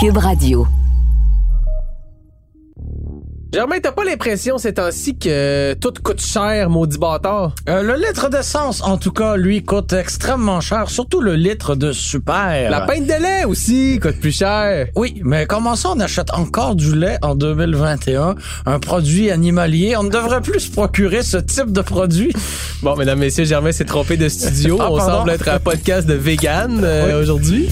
Cube Radio. Germain, t'as pas l'impression ces temps-ci que tout coûte cher, maudit bâtard? Euh, le litre d'essence, en tout cas, lui, coûte extrêmement cher, surtout le litre de super. La pinte de lait aussi coûte plus cher. Oui, mais comment ça, on achète encore du lait en 2021, un produit animalier? On ne devrait plus se procurer ce type de produit. Bon, mesdames, messieurs, Germain s'est trompé de studio. Ah, on semble être un podcast de vegan euh, aujourd'hui.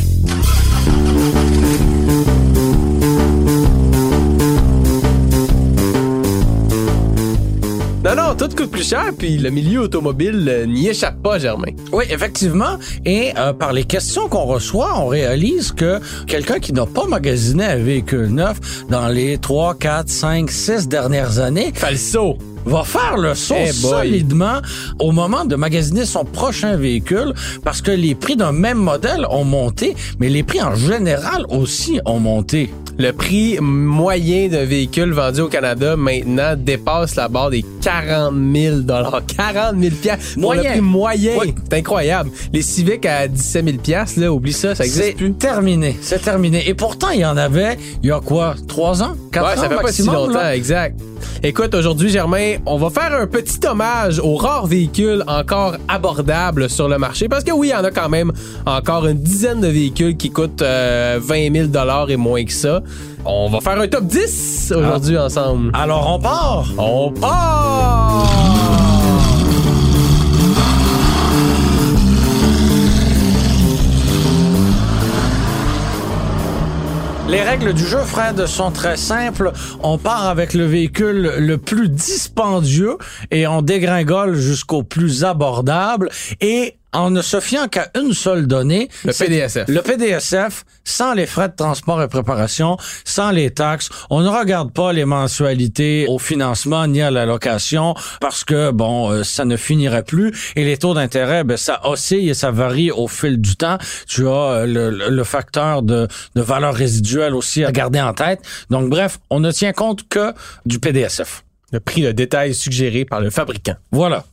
Tout coûte plus cher, puis le milieu automobile euh, n'y échappe pas, Germain. Oui, effectivement. Et euh, par les questions qu'on reçoit, on réalise que quelqu'un qui n'a pas magasiné un véhicule neuf dans les 3, 4, 5, 6 dernières années Falso. va faire le saut Eh solidement au moment de magasiner son prochain véhicule parce que les prix d'un même modèle ont monté, mais les prix en général aussi ont monté. Le prix moyen d'un véhicule vendu au Canada maintenant dépasse la barre des 40 000 40 000 piastres. Pour Moyen. Le prix moyen. Oui. C'est incroyable. Les Civic à 17 000 piastres, là, oublie ça, ça C'est existe plus. terminé, c'est terminé. Et pourtant, il y en avait, il y a quoi, trois ans, quatre Ouais, ans ça fait pas si longtemps, là? exact. Écoute, aujourd'hui, Germain, on va faire un petit hommage aux rares véhicules encore abordables sur le marché. Parce que oui, il y en a quand même encore une dizaine de véhicules qui coûtent euh, 20 000 et moins que ça. On va faire un top 10 aujourd'hui ensemble. Alors on part. On part! Les règles du jeu, Fred, sont très simples. On part avec le véhicule le plus dispendieux et on dégringole jusqu'au plus abordable et en ne se fiant qu'à une seule donnée. Le PDSF. Le PDSF, sans les frais de transport et préparation, sans les taxes. On ne regarde pas les mensualités au financement ni à la location parce que, bon, euh, ça ne finirait plus. Et les taux d'intérêt, ben, ça oscille et ça varie au fil du temps. Tu as euh, le facteur de, de valeur résiduelle aussi à garder en tête. Donc, bref, on ne tient compte que du PDSF. Le prix de détail suggéré par le fabricant. Voilà.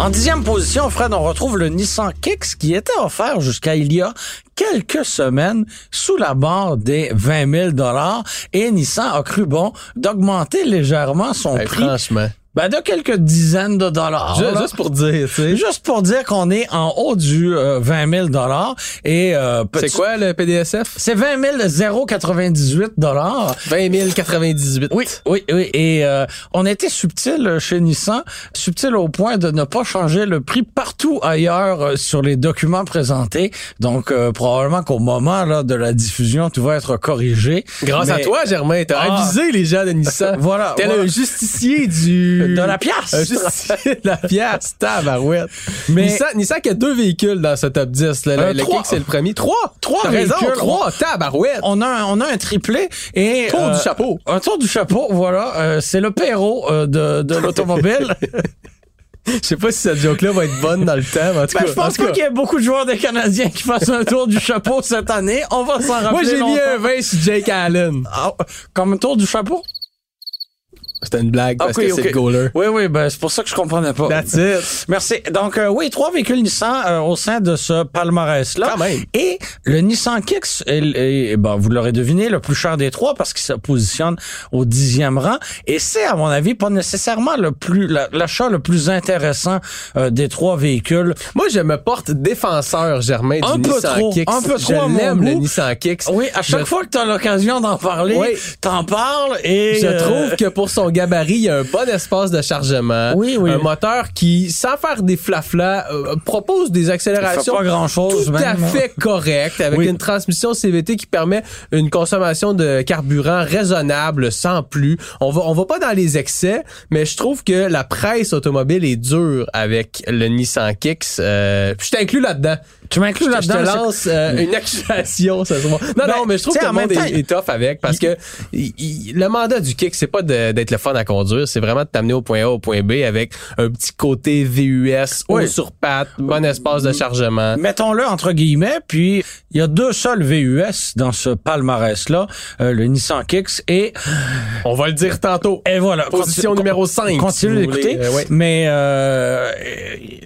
En dixième position, Fred, on retrouve le Nissan Kicks qui était offert jusqu'à il y a quelques semaines sous la barre des 20 000 dollars et Nissan a cru bon d'augmenter légèrement son Hey, prix franchement. Ben, de quelques dizaines de dollars. Là. juste pour dire, tu sais. Juste pour dire qu'on est en haut du euh, 20 000 dollars et euh, C'est quoi le PDSF? C'est 20 098 dollars. 20 098. Oui, oui, oui. Et euh, on a été subtil chez Nissan, subtil au point de ne pas changer le prix partout ailleurs euh, sur les documents présentés. Donc euh, probablement qu'au moment là de la diffusion, tout va être corrigé. Grâce à toi, Germain, t'as Ah. avisé les gens de Nissan. Voilà, T'es voilà. le justicier du... De la pièce. De la pièce, tabarouette. Mais- Nissan, Nissan qui a deux véhicules dans ce top 10. Là. Le, Euh, le c'est le premier. Trois! Trois T'as raison, véhicules. trois, tabarouette. On a un, on a un triplé et euh, Tour du chapeau. Un tour du chapeau, voilà. Euh, c'est le Perrault euh, de, de l'automobile. Je sais pas si cette joke-là va être bonne dans le temps, en tout Ben, cas. je en pense pas qu'il y ait beaucoup de joueurs des Canadiens qui fassent un tour du chapeau cette année. On va s'en rappeler Moi, j'ai mis un 20 sur Jake Allen. Ah, comme un tour du chapeau? C'était une blague parce Ok, que c'est le goaler. Oui, oui, ben c'est pour ça que je comprenais pas. That's it. Merci. Donc, euh, oui, trois véhicules Nissan euh, au sein de ce palmarès-là. Quand même. Et le Nissan Kicks est, est- ben, vous l'aurez deviné, le plus cher des trois parce qu'il se positionne au dixième rang. Et c'est, à mon avis, pas nécessairement le plus la- l'achat le plus intéressant euh, des trois véhicules. Moi, je me porte défenseur, Germain, du Un peu Nissan trop, Kicks. un peu trop Je l'aime, le. Nissan Kicks. Oui, à chaque Je- fois que tu as l'occasion d'en parler, Oui. t'en parles et... Je euh, trouve que pour son gabarit, il y a un bon espace de chargement. Oui, oui. Un moteur qui, sans faire des flaflas, euh, propose des accélérations pas grand-chose, tout à même. fait correctes avec Oui. une transmission CVT qui permet une consommation de carburant raisonnable sans plus. On va, on va pas dans les excès, mais je trouve que la presse automobile est dure avec le Nissan Kicks. Euh, je t'inclus là-dedans. Tu m'inclus te- je te là-dedans. lance euh, une accusation ce soir. Non, Ben, non, mais je trouve que le monde temps, est, est tough avec parce que il- il- le mandat du kick, c'est pas d'être le fun à conduire, c'est vraiment de t'amener au point A au point B avec un petit côté VUS, haut Oui. sur patte, bon espace de chargement. Mettons-le entre guillemets, puis il y a deux seuls VUS dans ce palmarès-là, euh, le Nissan Kicks et On va le dire tantôt. et voilà. Position Continue- numéro 5. Continue d'écouter, Euh, ouais. mais euh,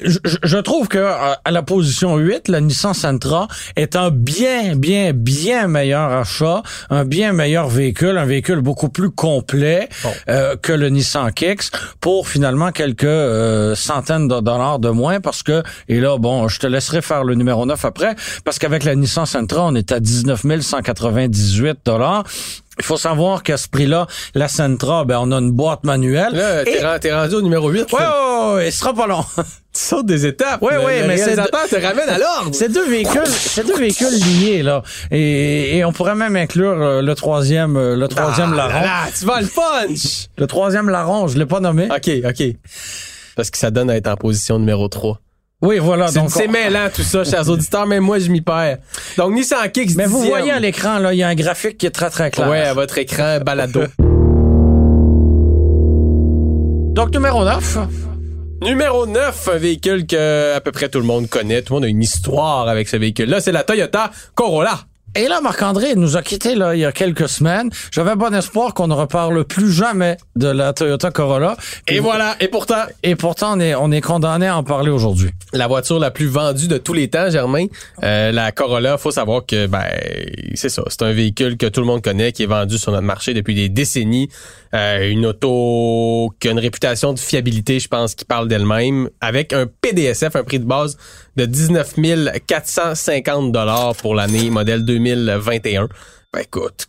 je, je- je trouve que euh, à la position 8, la Nissan Sentra est un bien, bien, bien meilleur achat, un bien meilleur véhicule, un véhicule beaucoup plus complet euh, que le Nissan Kicks pour finalement quelques euh, centaines de dollars de moins parce que, et là, bon, je te laisserai faire le numéro 9 après, parce qu'avec la Nissan Sentra, on est à 19 198 dollars. Il faut savoir qu'à ce prix-là, la Sentra, ben, on a une boîte manuelle. Là, t'es, Et- ren- t'es rendu au numéro 8. Ouais, ouais, ouais, il sera pas long. Tu sautes des étapes. Ouais, Le- ouais, le mais c'est te ramène à l'ordre. C'est deux véhicules, c'est deux véhicules liés là, et, et on pourrait même inclure euh, le troisième, euh, le troisième Ah, larron. là, là, tu vas le punch. Le troisième larron, je l'ai pas nommé. OK, OK. Parce que ça donne à être en position numéro 3. Oui, voilà. C'est, donc c'est mêlant tout ça, chers auditeurs, même moi je m'y perds. Donc Nissan Kicks Mais vous voyez à l'écran là, il y a un graphique qui est très très clair. Ouais, à votre écran balado. Donc numéro 9. Numéro 9, un véhicule que à peu près tout le monde connaît. Tout le monde a une histoire avec ce véhicule-là. C'est la Toyota Corolla. Et là, Marc-André nous a quittés là, il y a quelques semaines. J'avais bon espoir qu'on ne reparle plus jamais de la Toyota Corolla. Et voilà. Et pourtant, Et pourtant, on est, on est condamné à en parler aujourd'hui. la voiture la plus vendue de tous les temps, Germain, euh, la Corolla, faut savoir que ben c'est ça, c'est un véhicule que tout le monde connaît, qui est vendu sur notre marché depuis des décennies. Euh, une auto qui a une réputation de fiabilité, je pense, qui parle d'elle-même, avec un PDSF, un prix de base de 19 450 dollars pour l'année modèle 2021. Ben écoute,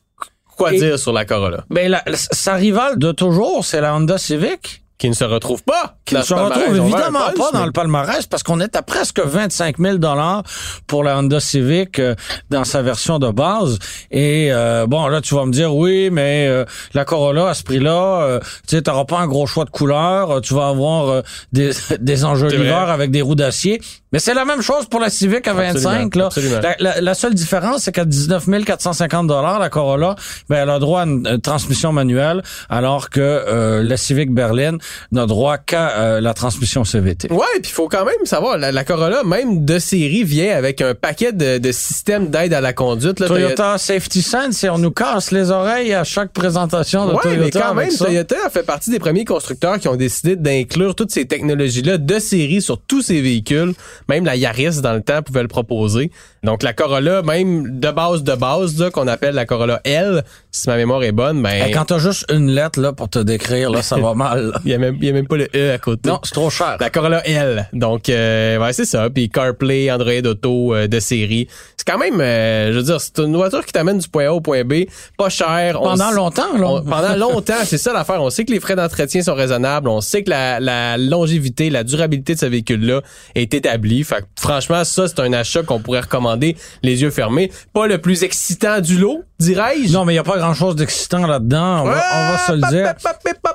quoi Et- dire sur la Corolla, Mais la, sa rivale de toujours, c'est la Honda Civic. Qui ne se retrouve pas qui ne se palmarès. retrouve On va évidemment pas dans le palmarès parce qu'on est à presque 25 000 dollars pour la Honda Civic euh, dans sa version de base. Et euh, bon, là, tu vas me dire, oui, mais euh, la Corolla, à ce prix-là, euh, tu sais, t'auras pas un gros choix de couleurs. euh, Tu vas avoir euh, des, des enjoliveurs avec des roues d'acier. Mais c'est la même chose pour la Civic à 25. Là. absolument. La, la- la seule différence, c'est qu'à 19 450 dollars, la Corolla, ben, elle a droit à une, euh, transmission manuelle, alors que euh, la Civic Berlin n'a droit qu'à euh, la transmission CVT. Ouais, puis il faut quand même savoir, la, la Corolla, même de série, vient avec un paquet de, de systèmes d'aide à la conduite. Là, Toyota Safety Sense et on nous casse les oreilles à chaque présentation de Ouais, Toyota. mais quand même, ça. Toyota a fait partie des premiers constructeurs qui ont décidé d'inclure toutes ces technologies-là de série sur tous ces véhicules. Même la Yaris, dans le temps, pouvait le proposer. Donc, la Corolla, même de base de base, là, qu'on appelle la Corolla L, si ma mémoire est bonne, ben, Et quand t'as juste une lettre là pour te décrire, là, ça va mal. là. il y a même, il y a même pas le E à côté. Non, c'est trop cher. La Corolla L. Donc, euh, ouais, c'est ça. Puis CarPlay, Android Auto euh, de série. C'est quand même, euh, je veux dire, c'est une voiture qui t'amène du point A au point B. Pas cher. Pendant longtemps, là. on- pendant longtemps, c'est ça l'affaire. On sait que les frais d'entretien sont raisonnables. On sait que la, la longévité, la durabilité de ce véhicule-là est établie. Fait que, franchement, ça, c'est un achat qu'on pourrait recommander les yeux fermés. Pas le plus excitant du lot, dirais-je? Non, mais il n'y a pas grand-chose d'excitant là-dedans. On, va- on va se le dire.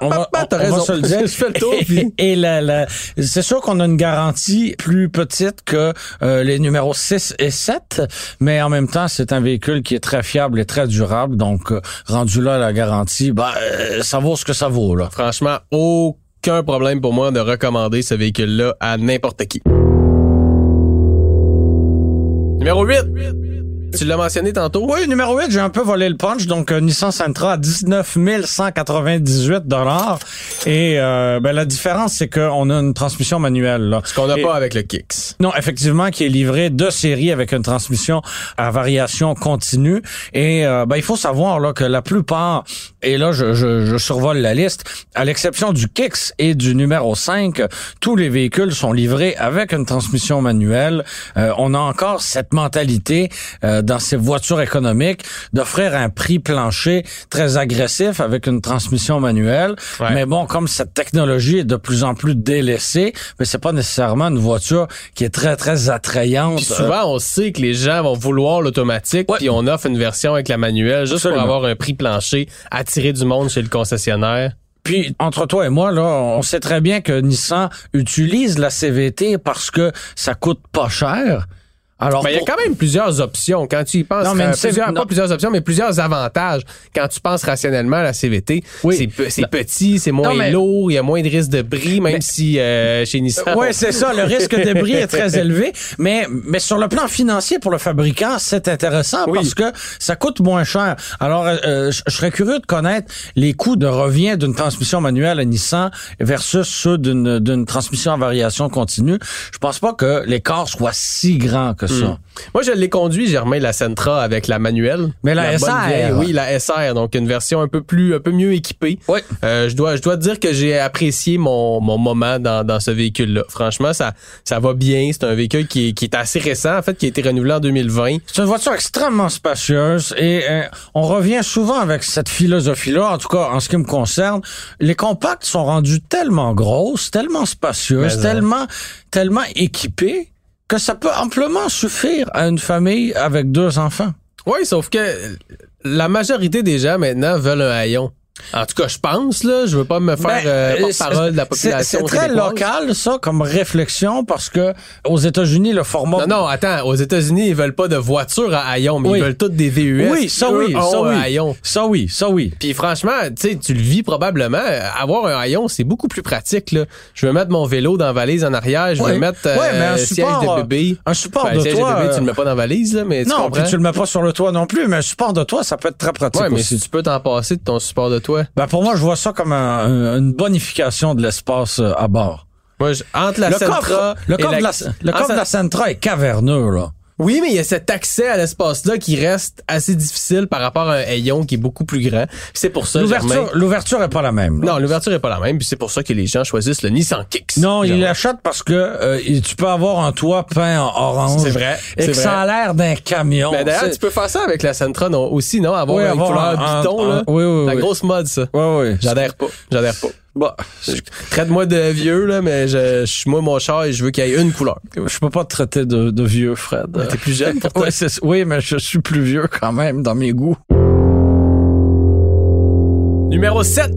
On va, on- T'as on va raison. se le dire. Je fais le tour, puis- Et, et la, la- c'est sûr qu'on a une garantie plus petite que euh, les numéros 6 et 7, mais en même temps, c'est un véhicule qui est très fiable et très durable. Donc, euh, rendu là, la garantie, bah, euh, ça vaut ce que ça vaut. Là. Franchement, aucun problème pour moi de recommander ce véhicule-là à n'importe qui. Numéro 8. Tu l'as mentionné tantôt? Oui, numéro 8, j'ai un peu volé le punch. Donc, euh, Nissan Sentra à 19 198 dollars. Et euh, ben, la différence, c'est qu'on a une transmission manuelle. Là. Ce qu'on n'a pas avec le Kicks. Non, effectivement, qui est livré de série avec une transmission à variation continue. Et euh, ben, il faut savoir là que la plupart, et là je, je, je survole la liste, à l'exception du Kicks et du numéro 5, tous les véhicules sont livrés avec une transmission manuelle. Euh, on a encore cette mentalité euh, dans ces voitures économiques d'offrir un prix plancher très agressif avec une transmission manuelle. Ouais. Mais bon, comme cette technologie est de plus en plus délaissée, mais c'est pas nécessairement une voiture qui est très très attrayante. Puis souvent, on sait que les gens vont vouloir l'automatique, puis on offre une version avec la manuelle juste Absolument. pour avoir un prix plancher, attirer du monde chez le concessionnaire. Puis entre toi et moi là, on sait très bien que Nissan utilise la CVT parce que ça coûte pas cher. Alors Ben, il y a quand même plusieurs options quand tu y penses. Non, mais euh, plusieurs, pas plusieurs options, mais plusieurs avantages quand tu penses rationnellement à la CVT. Oui. C'est pe- C'est petit, c'est moins Non, mais- lourd, il y a moins de risque de bris, même si euh, chez Nissan. Oui, c'est ça. Le risque de bris est très élevé, mais mais sur le plan financier pour le fabricant, c'est intéressant Oui. parce que ça coûte moins cher. Alors, euh, je je serais curieux de connaître les coûts de revient d'une transmission manuelle à Nissan versus ceux d'une d'une transmission à variation continue. Je pense pas que l'écart soit si grand que que ça. Moi, je l'ai conduit, Germain, la Sentra avec la manuelle. Mais la SR. vieille, oui, la SR, donc une version un peu plus, un peu mieux équipée. Oui. Euh, je dois, je dois te dire que j'ai apprécié mon, mon moment dans, dans ce véhicule-là. Franchement, ça, ça va bien. C'est un véhicule qui est, qui est assez récent, en fait, qui a été renouvelé en 2020. C'est une voiture extrêmement spacieuse et euh, on revient souvent avec cette philosophie-là, en tout cas en ce qui me concerne. Les compacts sont rendus tellement grosses, tellement spacieuses, Mais, tellement, tellement équipées que ça peut amplement suffire à une famille avec deux enfants. Oui, sauf que la majorité des gens maintenant veulent un haillon. En tout cas, je pense, là, je veux pas me faire Ben, euh, euh, porte-parole de la population C'est très local, ça, comme réflexion, parce que aux États-Unis, le format... Non, non, attends. Aux États-Unis, ils veulent pas de voiture à haillon, mais Oui. ils veulent toutes des VUS. Oui, ça oui, ça oui. Ça oui, ça oui. Puis franchement, tu sais, tu le vis probablement. Avoir un haillon, c'est beaucoup plus pratique. Là. Je veux mettre mon vélo dans la valise en arrière. Je veux mettre euh, Ouais, mais un siège support, de bébé. Un support Ben, de siège toit... de bébé, tu euh, le mets pas dans la valise, là, mais tu Non, comprends? puis tu le mets pas sur le toit non plus, mais un support de toit, ça peut être très pratique Ouais, mais aussi. si tu peux t'en passer de ton support de toit. Ben pour moi, je vois ça comme un- un- une bonification de l'espace euh, à bord. Moi, je- entre la le Sentra coffre, le coffre, la, le Ah, coffre de la Sentra est caverneux, là. Oui, mais il y a cet accès à l'espace-là qui reste assez difficile par rapport à un haillon qui est beaucoup plus grand. C'est pour ça, Germain- L'ouverture, l'ouverture est pas la même. là. Non, l'ouverture est pas la même, puis c'est pour ça que les gens choisissent le Nissan Kicks. Non, il Germain. l'achète parce que euh, tu peux avoir un toit peint en orange. C'est vrai, Et c'est que ça a l'air d'un camion. Ben d'ailleurs, tu peux faire ça avec la Sentra non, aussi, non? Avoir Oui, une avoir couleur un- là. oui, oui, La oui. grosse mode, ça. Ouais, ouais. J'adhère pas. J'adhère pas. Bon, Traite-moi de vieux, là, mais je, suis moi mon char et je veux qu'il y ait une couleur. je peux pas te traiter de, de vieux, Fred. T'es plus jeune pour toi. Ouais, oui, mais je suis plus vieux quand même dans mes goûts. Numéro 7.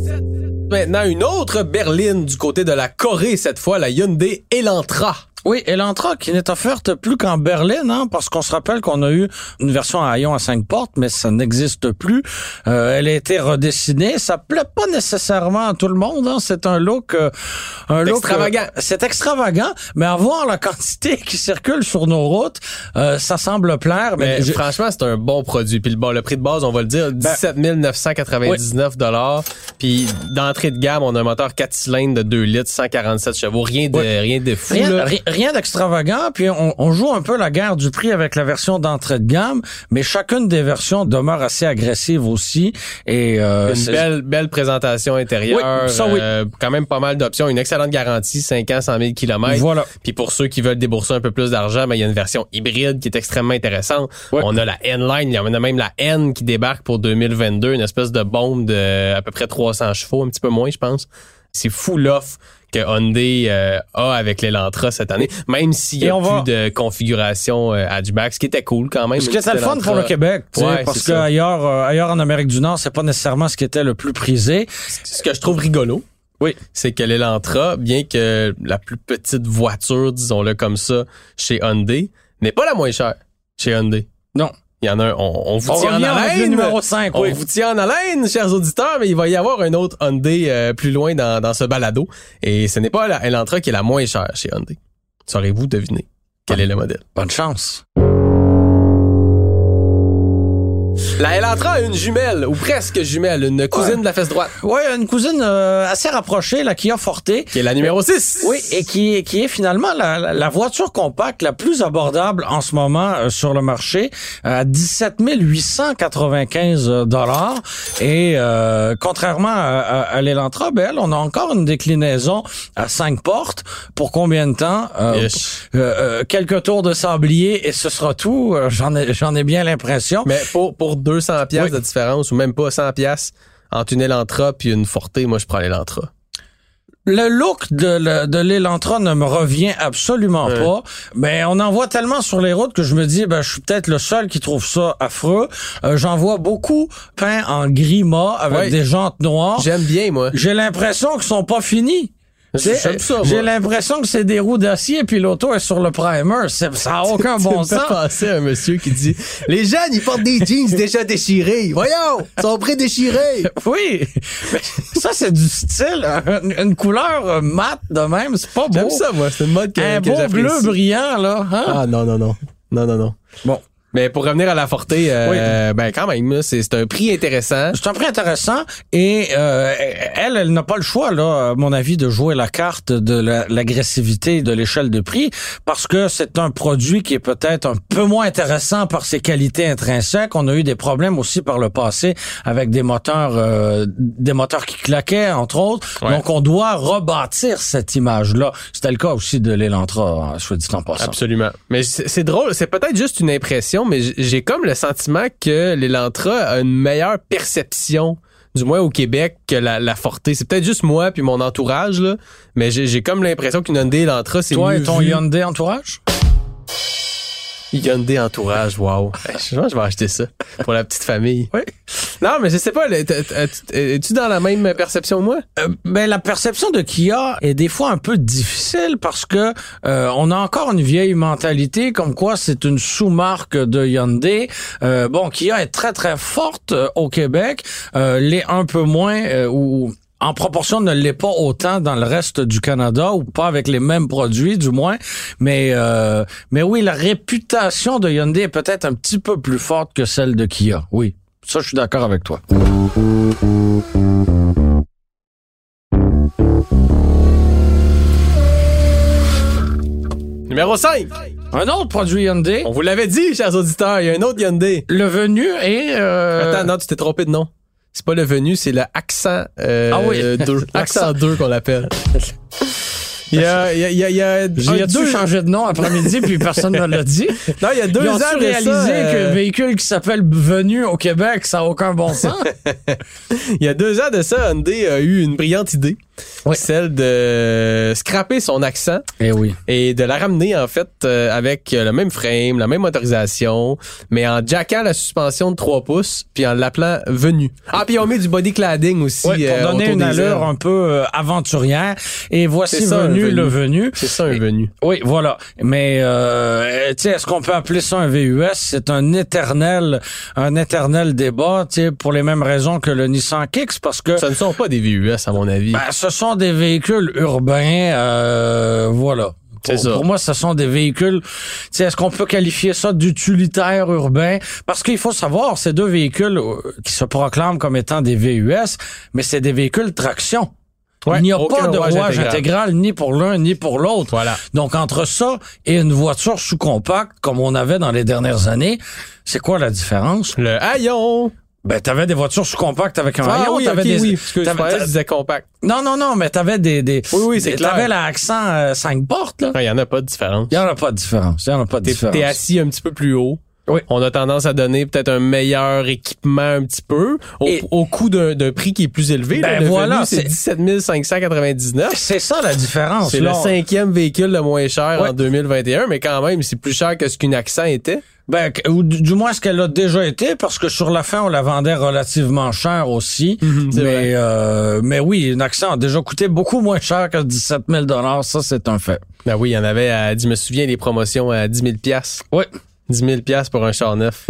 Maintenant, une autre berline du côté de la Corée, cette fois, la Hyundai Elantra. Oui, Elantra qui n'est offerte plus qu'en berline, hein, parce qu'on se rappelle qu'on a eu une version à haillon à cinq portes, mais ça n'existe plus. Euh, elle a été redessinée. Ça plaît pas nécessairement à tout le monde. Hein. C'est un look, euh, un look extravagant. euh, c'est extravagant, mais à voir la quantité qui circule sur nos routes, euh, ça semble plaire. Mais, Mais franchement, c'est un bon produit. Puis le, bon, le prix de base, on va le dire, 17 999 dollars. Puis d'entrée de gamme, on a un moteur 4 cylindres de 2 litres, 147 chevaux. Rien de, rien de fou, Rien, là. Rien d'extravagant, puis on, on joue un peu la guerre du prix avec la version d'entrée de gamme, mais chacune des versions demeure assez agressive aussi. Et euh, Une belle, belle présentation intérieure. Oui, ça, oui. euh, quand même pas mal d'options. Une excellente garantie, 5 ans, 100 000 km. Voilà. Puis pour ceux qui veulent débourser un peu plus d'argent, ben, il y a une version hybride qui est extrêmement intéressante. Ouais. On a la N-Line, il y en a même la N qui débarque pour 2022, une espèce de bombe de à peu près 300 chevaux, un petit peu moins, je pense. C'est fou l'offre que Hyundai euh, a avec l'Elantra cette année, même s'il y Et a plus va- de configuration euh, hatchback, ce qui était cool quand même. Ce qui était le fun pour le Québec, Ouais, parce c'est que ça. ailleurs, euh, ailleurs en Amérique du Nord, c'est pas nécessairement ce qui était le plus prisé. Ce que je trouve rigolo, Oui. c'est que l'Elantra, bien que la plus petite voiture, disons-le comme ça, chez Hyundai, n'est pas la moins chère chez Hyundai. Non. Il y en a un, on, on vous On tient en le haleine. numéro 5, on oui. vous tient en haleine, chers auditeurs, mais il va y avoir un autre Hyundai euh, plus loin dans, dans ce balado. Et ce n'est pas la Elantra qui est la moins chère chez Hyundai. Saurez-vous deviner quel est le modèle? Bonne chance. La Elantra a une jumelle, ou presque jumelle, une cousine Ouais. de la fesse droite, Ouais, une cousine euh, assez rapprochée, la Kia Forte. qui est la numéro 6. Oui, et qui, est- qui est finalement la, la- voiture compacte la plus abordable en ce moment euh, sur le marché, à 17 895 dollars. Et euh, contrairement à, à, à l'Elantra, ben, elle, on a encore une déclinaison à cinq portes. Pour combien de temps? Euh, euh, euh, Quelques tours de sablier et ce sera tout. Euh, J'en ai, j'en ai bien l'impression. Mais pour, pour 200 pièces Oui. de différence, ou même pas 100 pièces entre une Elantra puis une Forte, moi, je prends l'Elantra. Le look de, de l'Elantra ne me revient absolument Ouais. pas. Mais on en voit tellement sur les routes que je me dis, ben, je suis peut-être le seul qui trouve ça affreux. Euh, J'en vois beaucoup peints en gris mat avec Ouais. des jantes noires. J'aime bien, moi. J'ai l'impression qu'ils sont pas finis. J'ai l'impression que c'est des roues d'acier puis l'auto est sur le primer. Ça a aucun bon sens. penser à un monsieur qui dit Les jeunes, ils portent des jeans déjà déchirés. Voyons, ils sont pré-déchirés. Oui, mais ça c'est du style, une, couleur euh, mate de même, c'est pas beau. J'aime ça, moi. C'est une mode que, Un que beau bleu brillant là. Hein? Ah non, non, non. Non, non, non. Bon. Mais pour revenir à la Forte, euh, ben quand même, c'est un prix intéressant. C'est un prix intéressant et euh, elle, elle n'a pas le choix, là, à mon avis, de jouer la carte de la- l'agressivité de l'échelle de prix parce que c'est un produit qui est peut-être un peu moins intéressant par ses qualités intrinsèques. On a eu des problèmes aussi par le passé avec des moteurs, euh, des moteurs qui claquaient, entre autres. Ouais. Donc, on doit rebâtir cette image-là. C'était le cas aussi de l'Elantra, hein, soit dit en passant. Absolument. Mais c'est drôle, c'est peut-être juste une impression, mais j'ai comme le sentiment que l'Elantra a une meilleure perception, du moins au Québec, que la, la Forte. C'est peut-être juste moi puis mon entourage, là, mais j'ai comme l'impression qu'une Hyundai Elantra, c'est Toi et ton vu. Hyundai entourage? Hyundai Entourage, wow. Je pense que je vais acheter ça pour la petite famille. Oui. Non, mais je sais pas, es-tu dans la même perception que moi? Euh, ben la perception de Kia est des fois un peu difficile parce que euh, on a encore une vieille mentalité comme quoi c'est une sous-marque de Hyundai. Euh, bon, Kia est très très forte euh, au Québec, euh, l'est un peu moins euh, ou en proportion ne l'est pas autant dans le reste du Canada ou pas avec les mêmes produits du moins, mais euh, mais oui, la réputation de Hyundai est peut-être un petit peu plus forte que celle de Kia. Oui. Ça, je suis d'accord avec toi. Numéro 5. Un autre produit Hyundai, On vous l'avait dit, chers auditeurs, il y a un autre Hyundai. le venu est... euh, Attends, non, tu t'es trompé de nom. C'est pas le venu, c'est le accent euh, Ah oui. 2. accent 2 qu'on l'appelle. Il y a, il y a, il y a, il y a, J'ai deux- changer de nom après-midi, puis personne ne l'a dit? Non, il y a deux Ils ont ans ça, euh, qu'un véhicule qui s'appelle Venu au Québec, ça n'a aucun bon sens? Il y a deux ans de ça, Hyundai a eu une brillante idée. Oui. Celle de scraper son accent Eh oui. et de la ramener, en fait, euh, avec le même frame, la même motorisation, mais en jackant la suspension de 3 pouces, puis en l'appelant venu. Ah, puis ont mis du body cladding aussi. Ouais, pour euh, donner une des allure un peu euh, aventurière. Et voici C'est ça, un Venu, Venu. le Venu. C'est ça, un venu. Oui, voilà. Mais euh, tu sais, est-ce qu'on peut appeler ça un VUS C'est un éternel, un éternel débat. Tu sais, pour les mêmes raisons que le Nissan Kicks, parce que Ce ne sont pas des VUS, à mon avis. ben, ce sont des véhicules urbains. euh, voilà. Pour, ça. pour moi, ce sont des véhicules. tu sais, Est-ce qu'on peut qualifier ça d'utilitaire urbain? Parce qu'il faut savoir, ces deux véhicules euh, qui se proclament comme étant des VUS, mais c'est des véhicules traction. Ouais, Il n'y a pas de rouage intégral. intégral. ni pour l'un ni pour l'autre. Voilà. Donc entre ça et une voiture sous-compacte comme on avait dans les dernières années, c'est quoi la différence? Le haillon. Ben t'avais des voitures sous-compactes avec un Ah rayon, oui, t'avais ok, des oui. Excuse, compact. non non non, mais t'avais des des Oui, oui, c'est des- clair. T'avais l'accent euh, 5 portes là. Il n'y en a pas de différence. Il y en a pas de différence. Il y en a pas de T'es différence. t'es assis un petit peu plus haut. Oui. On a tendance à donner peut-être un meilleur équipement un petit peu au, Et- au coût d'un prix qui est plus élevé. Ben là. Voilà, c'est c'est- 17 599. C'est ça la différence. C'est le cinquième véhicule le moins cher en 2021, mais quand même, c'est plus cher que ce qu'une accent était. Ben, ou du, moins ce qu'elle a déjà été, parce que sur la fin, on la vendait relativement cher aussi. Mhm, mais, euh, mais oui, une accent a déjà coûté beaucoup moins cher que 17 000 Ça, c'est un fait. Ben oui, il y en avait à, je me souviens, des promotions à 10 000 piastres. Oui. 10 000 piastres pour un char neuf.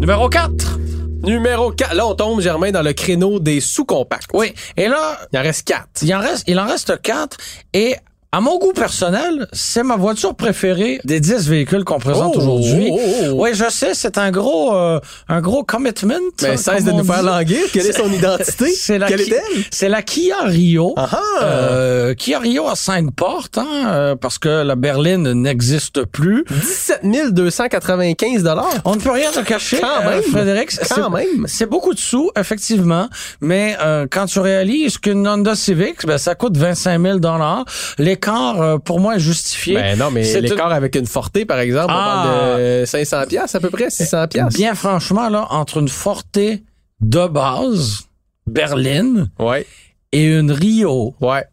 Numéro 4. Numéro 4. Là, on tombe, Germain, dans le créneau des sous-compacts. Oui. Et là, Il en reste 4. il en reste, il en reste 4. Et à mon goût personnel, c'est ma voiture préférée des 10 véhicules qu'on présente Oh, aujourd'hui. oh, oh. Oui, je sais, c'est un gros, euh, un gros commitment. Mais cesse de nous faire languir. Quelle est son identité? C'est la, Quelle Ki- est-elle? c'est la Kia Rio. Ah ah! Euh, Kia Rio a cinq portes, hein, euh, parce que la berline n'existe plus. 17 295 On ne peut rien te cacher, Quand euh, même. Frédéric. c'est- Quand même. C'est beaucoup de sous, effectivement, mais euh, quand tu réalises qu'une Honda Civic, ben, ça coûte 25 000 L'écart, euh, pour moi, est justifié. Ben non, mais C'est l'écart avec une Forte, par exemple, Ah. on parle de 500 piastres à peu près, 600 piastres. Bien franchement, là, entre une Forte de base, berline, Ouais, et une Rio, ouais,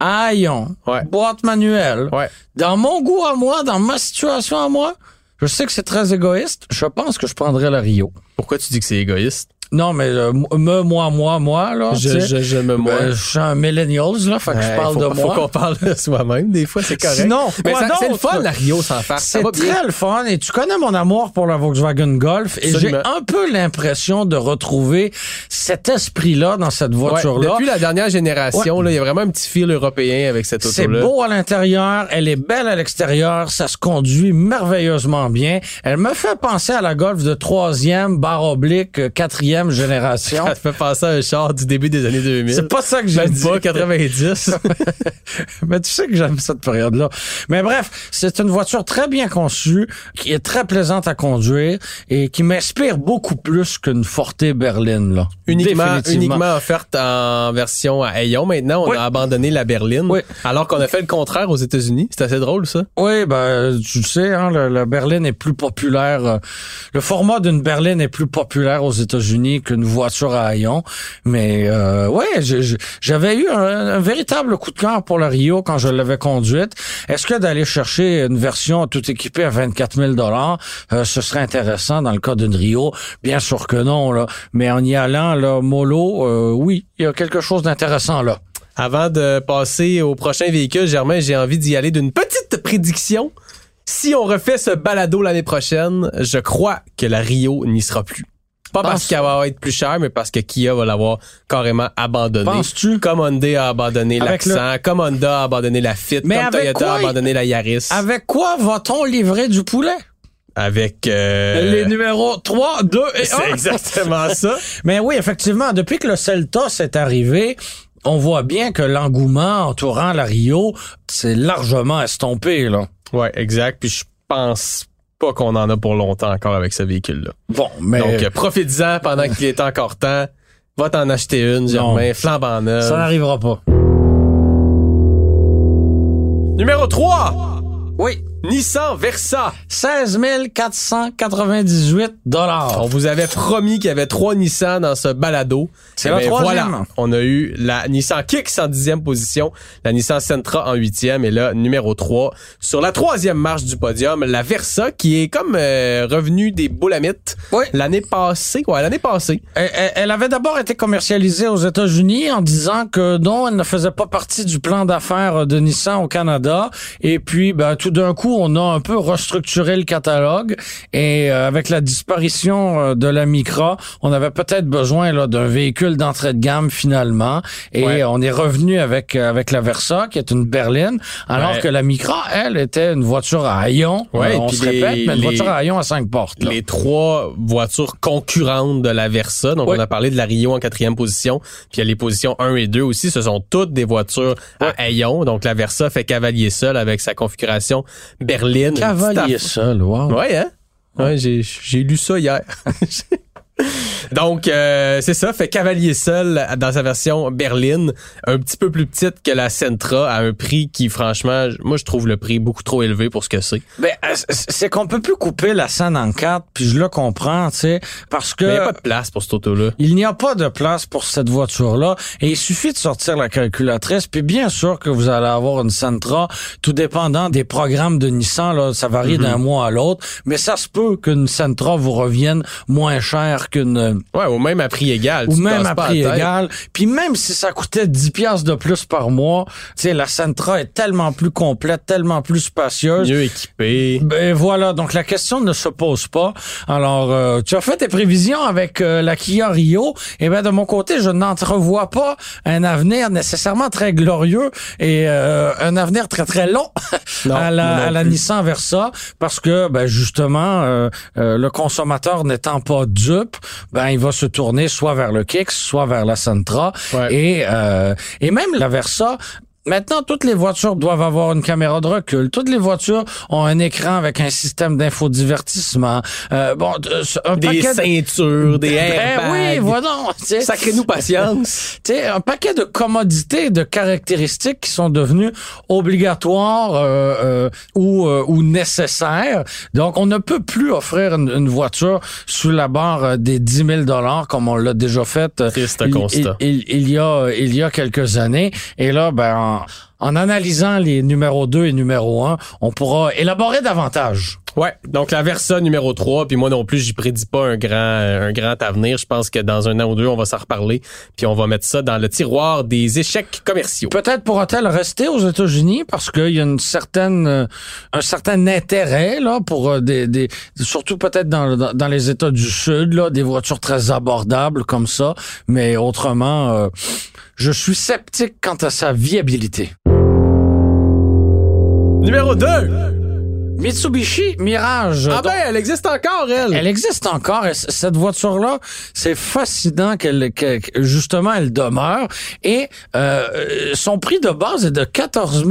haillon, Ouais. boîte manuelle, ouais. Dans mon goût à moi, dans ma situation à moi, je sais que c'est très égoïste. Je pense que je prendrais la Rio. Pourquoi tu dis que c'est égoïste? Non, mais euh, me, moi, moi, moi, là. Je, je, je me moi. Ben, je suis un millennials, là, fait que je parle faut, de faut moi. qu'on parle de soi-même, des fois, c'est correct. Sinon, Mais c'est le fun, la Rio, sans faire. Ça C'est très le fun et tu connais mon amour pour la Volkswagen Golf et j'ai un peu l'impression de retrouver cet esprit-là dans cette Ouais, voiture-là. depuis la dernière génération, là, il y a vraiment un petit fil européen avec cette C'est auto-là. beau à l'intérieur, elle est belle à l'extérieur, ça se conduit merveilleusement bien. Elle me fait penser à la Golf de troisième, barre oblique, euh, quatrième génération. Ça te fait penser à un char du début des années 2000. C'est pas ça que j'ai Même dit. pas 90. Mais tu sais que j'aime cette période-là. Mais bref, c'est une voiture très bien conçue, qui est très plaisante à conduire et qui m'inspire beaucoup plus qu'une Forte berline, là. uniquement, uniquement offerte en version à Ayon. Maintenant, on Oui. a abandonné la berline. Oui. Alors qu'on a fait le contraire aux États-Unis. C'est assez drôle, ça. Oui, ben tu le sais, hein, la berline est plus populaire. euh, le format d'une berline est plus populaire aux États-Unis qu'une voiture à haillons. Mais euh, ouais, j'avais eu un, véritable coup de cœur pour la Rio quand je l'avais conduite. Est-ce que d'aller chercher une version tout équipée à 24 000 dollars, ce serait intéressant dans le cas d'une Rio? Bien sûr que non, là. Mais en y allant là, mollo, euh, oui, il y a quelque chose d'intéressant là. Avant de passer au prochain véhicule, Germain, j'ai envie d'y aller d'une petite prédiction. Si on refait ce balado l'année prochaine, je crois que la Rio n'y sera plus. Pas parce qu'elle va être plus chère, mais parce que Kia va l'avoir carrément abandonnée. Penses-tu? Comme Hyundai a abandonné l'Accent, comme Honda a abandonné la Fit, Mais comme Toyota quoi a abandonné la Yaris. Avec quoi va-t-on livrer du poulet? Avec... euh, Les numéros 3, 2 et 1. C'est exactement ça. Mais oui, effectivement, depuis que le Celtos est arrivé, on voit bien que l'engouement entourant la Rio s'est largement estompé, là. Ouais, exact. Puis je pense pas qu'on en a pour longtemps encore avec ce véhicule-là. Bon, mais Donc, euh, profite-en pendant qu'il est encore temps. Va t'en acheter une, Germain. Flambe en neuve. ça n'arrivera pas. Numéro 3. Oui. Nissan Versa. 16 498 dollars. On vous avait promis qu'il y avait trois Nissan dans ce balado. C'est Eh la ben, troisième. Voilà, on a eu la Nissan Kicks en dixième position, la Nissan Sentra en huitième et là, numéro 3. Sur la troisième marche du podium, la Versa qui est comme euh, revenue des boulamites Oui. l'année passée. Ouais, l'année passée. Elle, elle- elle avait d'abord été commercialisée aux États-Unis en disant que non, elle ne faisait pas partie du plan d'affaires de Nissan au Canada. Et puis, ben, tout d'un coup, on a un peu restructuré le catalogue. Et euh, avec la disparition euh, de la Micra, on avait peut-être besoin là d'un véhicule d'entrée de gamme finalement. Et Ouais. on est revenu avec euh, avec la Versa, qui est une berline, alors Ouais. que la Micra, elle, était une voiture à haillons. Ouais, on se les- répète, mais une les- voiture à haillons à cinq portes. là. les trois voitures concurrentes de la Versa. Donc, on a parlé de la Rio en quatrième position. Puis, il y a les positions 1 et 2 aussi. Ce sont toutes des voitures à hayon. Donc, la Versa fait cavalier seul avec sa configuration berline. Cavalier petite seul, wow. Ouais, hein? Ouais, j'ai, j'ai lu ça hier. Donc, euh, c'est ça, fait cavalier seul dans sa version berline, un petit peu plus petite que la Sentra, à un prix qui, franchement, moi, je trouve le prix beaucoup trop élevé pour ce que c'est. Ben, euh, c'est qu'on peut plus couper la scène en quatre, puis je le comprends, tu sais, parce que il n'y a pas de place pour cette auto-là. il n'y a pas de place pour cette voiture-là, et il suffit de sortir la calculatrice, puis bien sûr que vous allez avoir une Sentra, tout dépendant des programmes de Nissan, là, ça varie d'un mois à l'autre, mais ça se peut qu'une Sentra vous revienne moins cher qu'une Ouais, ou même à prix égal. ou même à prix égal. Puis même si ça coûtait 10 piastres de plus par mois, tu sais, la Sentra est tellement plus complète, tellement plus spacieuse. Mieux équipé. Ben voilà, donc la question ne se pose pas. Alors, euh, tu as fait tes prévisions avec euh, la Kia Rio. Et ben de mon côté, je n'entrevois pas un avenir nécessairement très glorieux et euh, un avenir très très long Non, à la, à la. Nissan Versa parce que ben justement euh, euh, le consommateur n'étant pas dupe, ben il va se tourner soit vers le Kicks, soit vers la Sentra Ouais. et euh, et même la Versa Maintenant, toutes les voitures doivent avoir une caméra de recul. Toutes les voitures ont un écran avec un système d'infodivertissement. Euh, bon, un Des paquet de- ceintures, des Ben airbags. oui, voilà. Sacrez-nous patience. Sais, un paquet de commodités, de caractéristiques qui sont devenues obligatoires euh, euh, ou, euh, ou nécessaires. Donc, on ne peut plus offrir une, une voiture sous la barre euh, des 10 000 dollars comme on l'a déjà fait. euh, Triste il, constat. il- il- il y a il y a quelques années. Et là, ben, en, analysant les numéros 2 et numéro 1, on pourra élaborer davantage. Ouais, donc la Versa numéro 3, puis moi non plus, j'y prédis pas un grand un grand avenir. Je pense que dans un an ou deux, on va s'en reparler, puis on va mettre ça dans le tiroir des échecs commerciaux. Peut-être pourra-t-elle rester aux États-Unis parce qu'il y a une certaine euh, un certain intérêt là pour euh, des, des surtout peut-être dans, dans, dans les États du Sud là, des voitures très abordables comme ça, mais autrement euh, je suis sceptique quant à sa viabilité. Numéro 2. Mitsubishi Mirage. Ah ben, elle existe encore, elle. Elle existe encore. Cette voiture-là, c'est fascinant qu'elle, que- que- justement, elle demeure. Et euh, son prix de base est de 14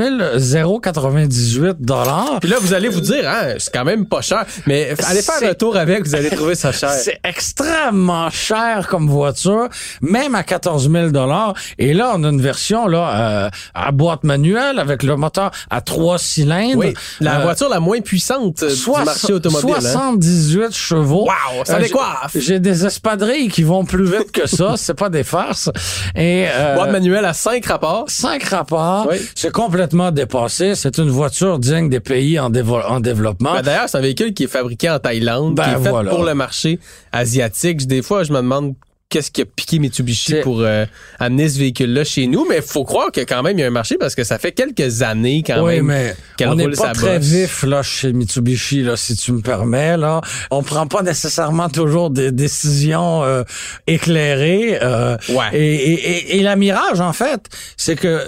098 dollars. Puis là, vous allez vous dire, hein, c'est quand même pas cher. Mais allez faire un tour avec, vous allez trouver ça cher. C'est extrêmement cher comme voiture, même à 14 000 dollars. Et là, on a une version là euh, à boîte manuelle avec le moteur à trois cylindres. Oui, la Euh, voiture la moins puissante euh, du Soix- marché automobile. hein. 78 chevaux. Wow, ça Euh, décoiffe. j'ai- J'ai des espadrilles qui vont plus vite que ça, c'est pas des farces. Et euh, Boîte manuelle à 5 rapports. cinq rapports, Oui. c'est complètement dépassé. C'est une voiture digne des pays en, dévo- en développement. Ben, D'ailleurs, c'est un véhicule qui est fabriqué en Thaïlande, Ben, qui est fait voilà. pour le marché asiatique. Des fois, je me demande qu'est-ce qui a piqué Mitsubishi pour euh, amener ce véhicule-là chez nous. Mais faut croire que quand même, il y a un marché parce que ça fait quelques années quand oui, même mais qu'elle on roule pas sa très bosse. vif là chez Mitsubishi là, si tu me permets là. On prend pas nécessairement toujours des décisions euh, éclairées. euh, Ouais. et, et, et, et la mirage en fait, c'est que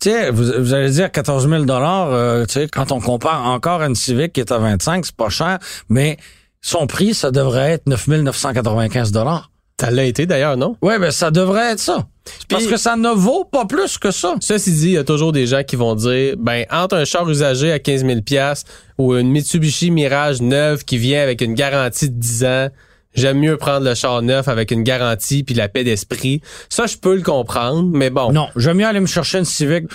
tu sais, vous, vous allez dire 14 000 dollars. tu sais, quand on compare encore à une Civic qui est à 25, c'est pas cher, mais son prix, ça devrait être 9 995 dollars. Ça l'a été d'ailleurs, non? Ouais, ben ça devrait être ça. Parce que ça ne vaut pas plus que ça. Ceci dit, il y a toujours des gens qui vont dire, ben, entre un char usagé à 15 000 ou une Mitsubishi Mirage neuve qui vient avec une garantie de 10 ans, j'aime mieux prendre le char neuf avec une garantie puis la paix d'esprit. Ça, je peux le comprendre, mais bon. Non, j'aime mieux aller me chercher une Civic.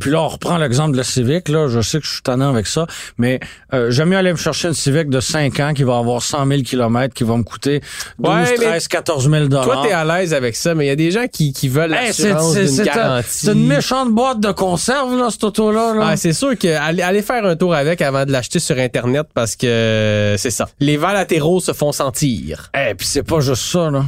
Puis là, on reprend l'exemple de la Civic. Là, je sais que je suis tannant avec ça, mais euh, j'aime mieux aller me chercher une Civic de 5 ans qui va avoir 100 000 kilomètres, qui va me coûter 12, Ouais, mais 13, 14 000 dollars. Toi, t'es à l'aise avec ça, mais il y a des gens qui, qui veulent Hey, l'assurance d'une garantie. c'est une méchante boîte de conserve, là, cette auto-là. Là. Ah, c'est sûr que allez, allez faire un tour avec avant de l'acheter sur internet parce que c'est ça. Les vents latéraux se font sentir. Eh, puis c'est pas juste ça, là.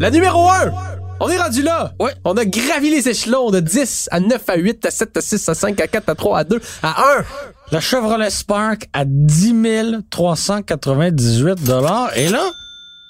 La numéro 1! On est rendu là! Ouais. On a gravi les échelons de 10 à 9 à 8 à 7 à 6 à 5 à 4 à 3 à 2 à 1. La Chevrolet Spark à 10 398 dollars. Et là,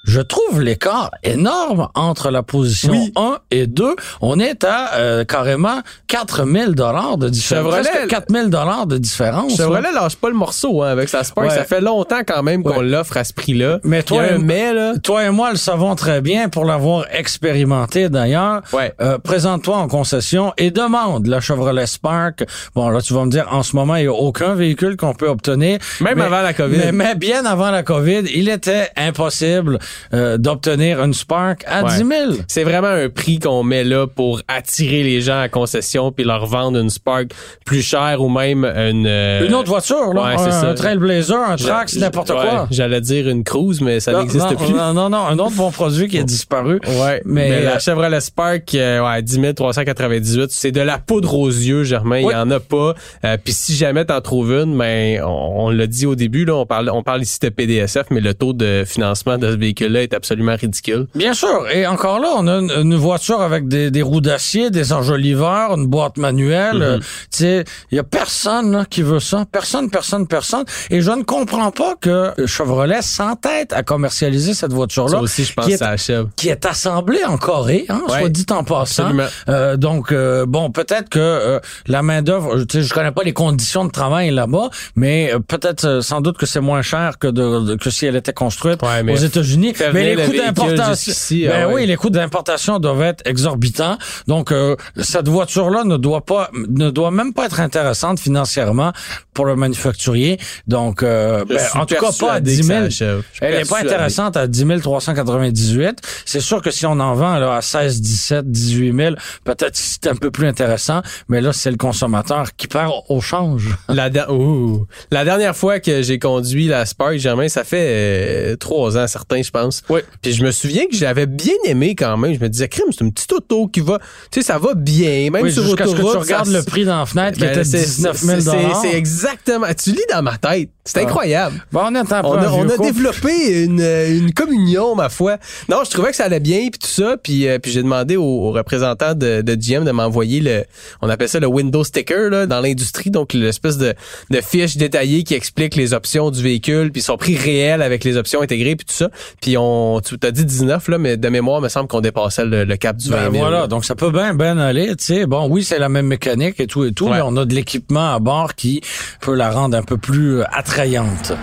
je trouve l'écart énorme entre la position Oui. 1 et 2. On est à euh, carrément 4000 dollars de différence. Chevrolet- Presque 4000 dollars de différence. là. Chevrolet lâche pas le morceau hein, avec sa Spark. Ouais. Ça fait longtemps quand même qu'on Ouais. l'offre à ce prix-là. Mais toi, mais, là. Toi et moi le savons très bien pour l'avoir expérimenté d'ailleurs. Ouais. Euh, Présente-toi en concession et demande la Chevrolet Spark. Bon, là, tu vas me dire, en ce moment, il n'y a aucun véhicule qu'on peut obtenir. Même Mais- avant la COVID. Mais, mais bien avant la COVID, il était impossible euh, d'obtenir une Spark à Ouais. 10 000. C'est vraiment un prix qu'on met là pour attirer les gens à concession puis leur vendre une Spark plus chère ou même une... euh, Une autre voiture, là. ouais, un, ça. un Trailblazer, un Trax, n'importe ouais, quoi. J'allais dire une Cruise, mais ça n'existe plus. Non, non, non, un autre bon produit qui est disparu. Ouais, Mais, mais, euh, la Chevrolet Spark, euh, ouais, 10 398, c'est de la poudre aux yeux, Germain. Il y en a pas. Euh, Puis si jamais t'en trouves une, ben on, on l'a dit au début là, on parle, on parle ici de PDSF, mais le taux de financement de ce véhicule-là est absolument ridicule. Bien sûr. Et encore là, on a une, une voiture avec des, des roues d'acier, des enjoliveurs, une boîte manuelle. Euh, tu sais, il y a personne là, qui veut ça. Personne, personne, personne. Et je ne comprends pas que Chevrolet s'entête à commercialiser cette voiture-là. Aussi, je pense qui que est- ça achève. qui est assemblée en Corée, hein, Ouais, soit dit en passant. Euh, donc euh, bon, peut-être que euh, la main d'œuvre, tu sais, je connais pas les conditions de travail là-bas, mais euh, peut-être sans doute que c'est moins cher que de, de- que si elle était construite Ouais, mais aux États-Unis. Mais les le coûts d'importation, ben ah ouais. oui, les coûts d'importation doivent être exorbitants. Donc euh, cette voiture-là ne doit pas, ne doit même pas être intéressante financièrement pour le manufacturier. Donc euh, ben, en tout cas pas à persuadé 10 que 000. ça achève. Je suis Elle est pas intéressante à 10 398. C'est sûr que si on en vend là, à 16, 17, 18 000, peut-être que c'est un peu plus intéressant, mais là, c'est le consommateur qui perd au change. La, der- Ouh. la dernière fois que j'ai conduit la Spark, Germain, ça fait euh, trois ans certains, je pense. Pense. Oui. Puis je me souviens que je l'avais bien aimé quand même. Je me disais, crime, c'est une petite auto qui va, tu sais, ça va bien, même Oui, sur ce que tu autoroute. regardes ça- le prix dans la fenêtre qui Ben, était c'est- 19 000 c'est- exactement. Tu lis dans ma tête. C'est Ah. incroyable. Bon, on a, on développé une, une communion, ma foi. Non, je trouvais que ça allait bien, puis tout ça. Puis, euh, puis j'ai demandé au, au représentant de, de GM de m'envoyer le, on appelle ça le window sticker là, dans l'industrie, donc l'espèce de, de fiche détaillée qui explique les options du véhicule, puis son prix réel avec les options intégrées, puis tout ça. Puis on, tu t'as dit 19 là, mais de mémoire, il me semble qu'on dépassait le, le cap du 20 Ben 000. voilà, là. donc ça peut bien bien aller, tu sais. Bon, oui, c'est la même mécanique et tout et tout, Ouais. mais on a de l'équipement à bord qui peut la rendre un peu plus euh, attrayante.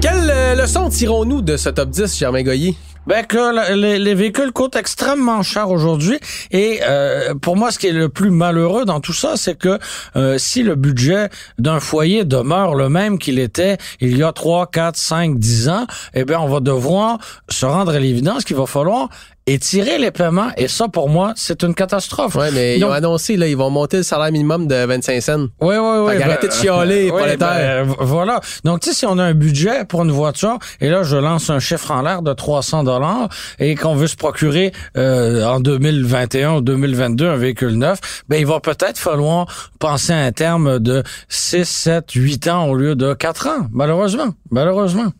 Quelle euh, leçon tirons-nous de ce top 10, Germain Goyer? Ben que les, les véhicules coûtent extrêmement cher aujourd'hui. Et euh, pour moi ce qui est le plus malheureux dans tout ça c'est que euh, si le budget d'un foyer demeure le même qu'il était il y a 3, 4, 5, 10 ans, eh bien on va devoir se rendre à l'évidence qu'il va falloir étirer les paiements et ça pour moi c'est une catastrophe. Ouais, mais ils Donc- ont annoncé, là, ils vont monter le salaire minimum de 25 cents. Oui, oui, oui. Fait qu'arrêtez de chialer, oui, ben, voilà. Donc, tu sais, si on a un budget pour une voiture, et là, je lance un chiffre en l'air de 300 dollars, et qu'on veut se procurer euh, en 2021 ou 2022 un véhicule neuf, ben il va peut-être falloir penser à un terme de 6, 7, 8 ans au lieu de 4 ans, malheureusement. Malheureusement.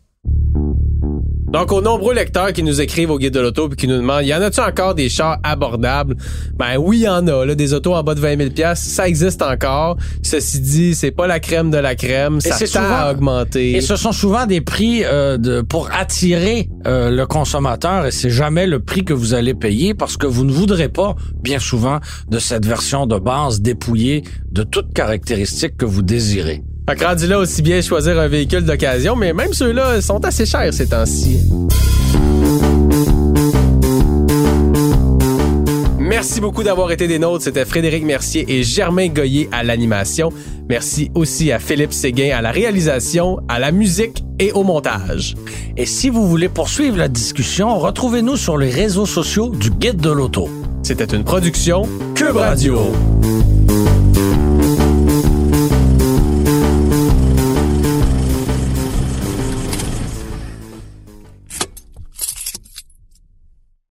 Donc, aux nombreux lecteurs qui nous écrivent au guide de l'auto puis qui nous demandent, y en a-tu encore des chars abordables? Ben oui, il y en a. Là, des autos en bas de 20 000 piastres, ça existe encore. Ceci dit, c'est pas la crème de la crème. Ça c'est tend souvent- à augmenter. Et ce sont souvent des prix euh, de, pour attirer euh, le consommateur et c'est jamais le prix que vous allez payer parce que vous ne voudrez pas, bien souvent, de cette version de base dépouillée de toutes caractéristiques que vous désirez. Fait que rendu là, aussi bien choisir un véhicule d'occasion, mais même ceux-là sont assez chers ces temps-ci. Merci beaucoup d'avoir été des nôtres. C'était Frédéric Mercier et Germain Goyer à l'animation. Merci aussi à Philippe Séguin à la réalisation, à la musique et au montage. Et si vous voulez poursuivre la discussion, retrouvez-nous sur les réseaux sociaux du Guide de l'auto. C'était une production Cube Radio.